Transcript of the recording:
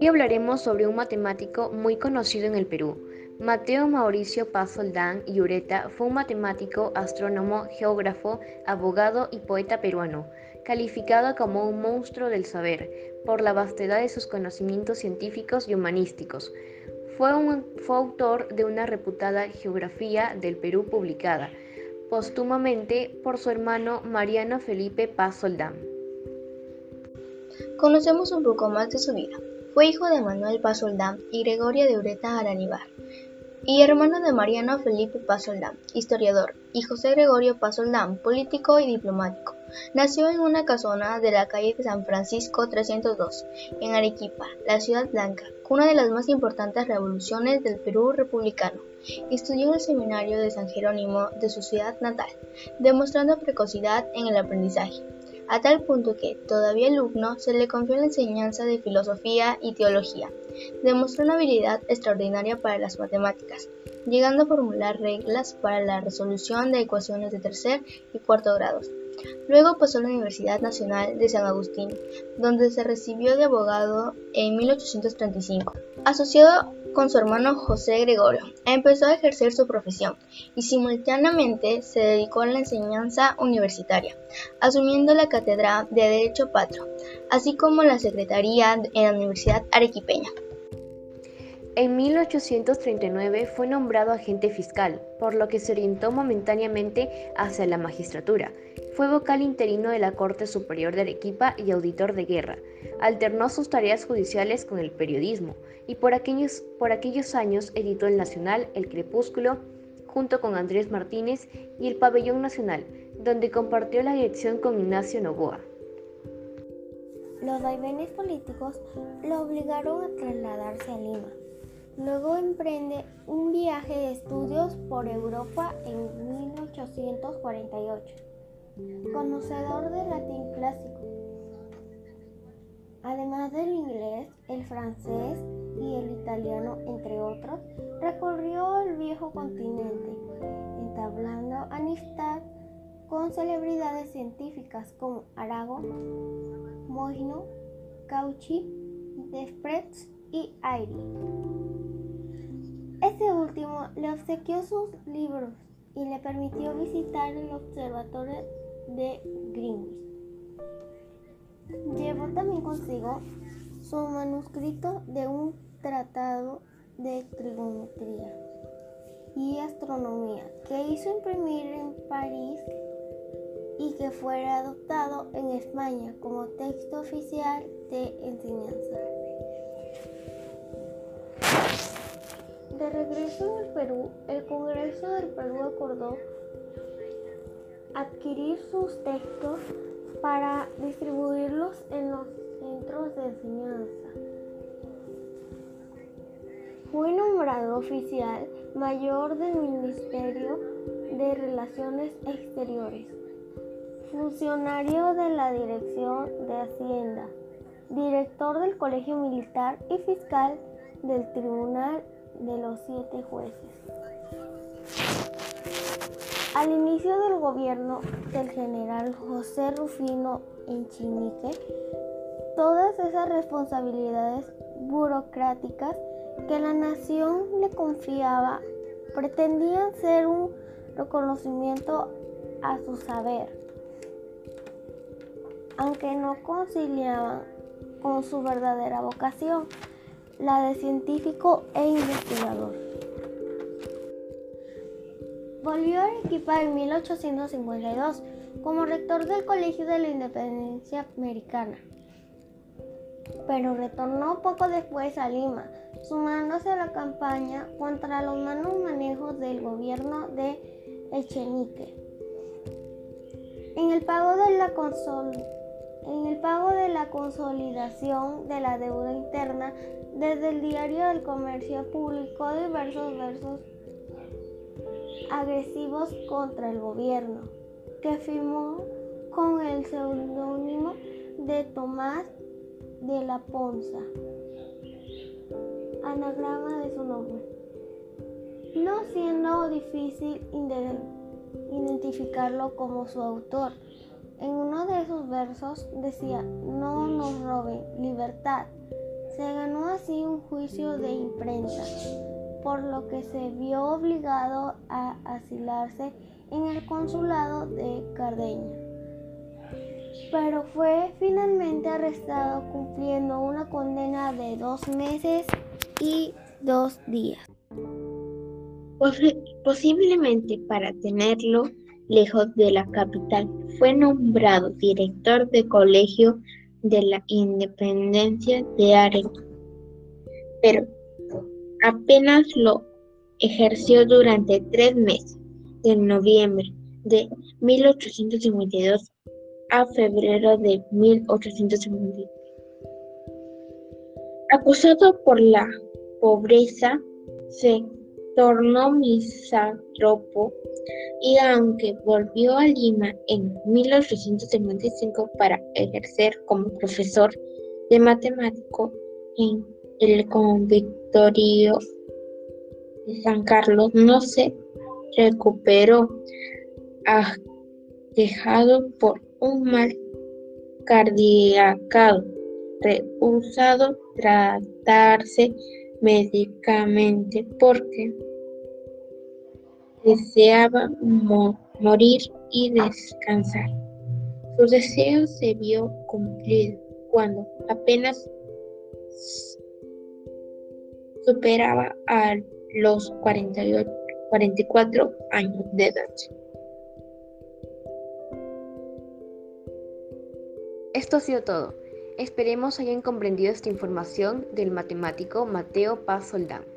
Hoy hablaremos sobre un matemático muy conocido en el Perú. Mateo Mauricio Paz y Ureta fue un matemático, astrónomo, geógrafo, abogado y poeta peruano, calificado como un monstruo del saber por la vastedad de sus conocimientos científicos y humanísticos. Fue, fue autor de una reputada Geografía del Perú publicada póstumamente por su hermano Mariano Felipe Paz Soldán. Conocemos un poco más de su vida. Fue hijo de Manuel Pasoldán y Gregoria de Ureta Aranibar, y hermano de Mariano Felipe Pasoldán, historiador, y José Gregorio Pasoldán, político y diplomático. Nació en una casona de la calle de San Francisco 302, en Arequipa, la Ciudad Blanca, una de las más importantes revoluciones del Perú republicano. Estudió en el seminario de San Jerónimo de su ciudad natal, demostrando precocidad en el aprendizaje a tal punto que, todavía alumno, se le confió la enseñanza de filosofía y teología. Demostró una habilidad extraordinaria para las matemáticas, llegando a formular reglas para la resolución de ecuaciones de tercer y cuarto grados. Luego pasó a la Universidad Nacional de San Agustín, donde se recibió de abogado en 1835. Asociado con su hermano José Gregorio, empezó a ejercer su profesión y simultáneamente se dedicó a la enseñanza universitaria, asumiendo la cátedra de Derecho Patro, así como la secretaría en la Universidad Arequipeña. En 1839 fue nombrado agente fiscal, por lo que se orientó momentáneamente hacia la magistratura. Fue vocal interino de la Corte Superior de Arequipa y auditor de guerra. Alternó sus tareas judiciales con el periodismo y por aquellos, años editó El Nacional, El Crepúsculo, junto con Andrés Martínez y El Pabellón Nacional, donde compartió la dirección con Ignacio Novoa. Los vaivenes políticos lo obligaron a trasladarse a Lima Luego emprende un viaje de estudios por Europa en 1848. Conocedor del latín clásico. Además del inglés, el francés y el italiano, entre otros, recorrió el viejo continente, entablando amistad con celebridades científicas como Arago, Moino, Cauchy, Desprez y Airy. Último le obsequió sus libros y le permitió visitar el observatorio de Greenwich. Llevó también consigo su manuscrito de un tratado de trigonometría y astronomía que hizo imprimir en París y que fuera adoptado en España como texto oficial de enseñanza. De regreso el Perú, el Congreso del Perú acordó adquirir sus textos para distribuirlos en los centros de enseñanza. Fue nombrado oficial mayor del Ministerio de Relaciones Exteriores, funcionario de la Dirección de Hacienda, director del Colegio Militar y fiscal del Tribunal de los siete jueces. Al inicio del gobierno del general José Rufino Enchinique, todas esas responsabilidades burocráticas que la nación le confiaba pretendían ser un reconocimiento a su saber, aunque no conciliaban con su verdadera vocación la de científico e investigador. Volvió a Arequipa en 1852 como rector del Colegio de la Independencia Americana, pero retornó poco después a Lima, sumándose a la campaña contra los malos manejos del gobierno de Echenique. En el pago de la en el pago de la consolidación de la deuda interna desde el diario del comercio publicó diversos versos agresivos contra el gobierno, que firmó con el seudónimo de Tomás de la Ponza, anagrama de su nombre, no siendo difícil identificarlo como su autor. Versos decía, no nos roben, libertad. Se ganó así un juicio de imprenta, por lo que se vio obligado a asilarse en el consulado de Cardeña. Pero fue finalmente arrestado cumpliendo una condena de dos meses y dos días. Posiblemente para tenerlo lejos de la capital, fue nombrado director del Colegio de la Independencia de Arequipa, pero apenas lo ejerció durante tres meses, de noviembre de 1852 a febrero de 1853. Acusado por la pobreza, se tornó misántropo y aunque volvió a Lima en 1855 para ejercer como profesor de matemático en el convictorio de San Carlos, no se recuperó, dejado por un mal cardíaco, rehusado tratarse médicamente porque deseaba morir y descansar. Su deseo se vio cumplido cuando apenas superaba a los 48, 44 años de edad. Esto ha sido todo. Esperemos hayan comprendido esta información del matemático Mateo Paz Soldán.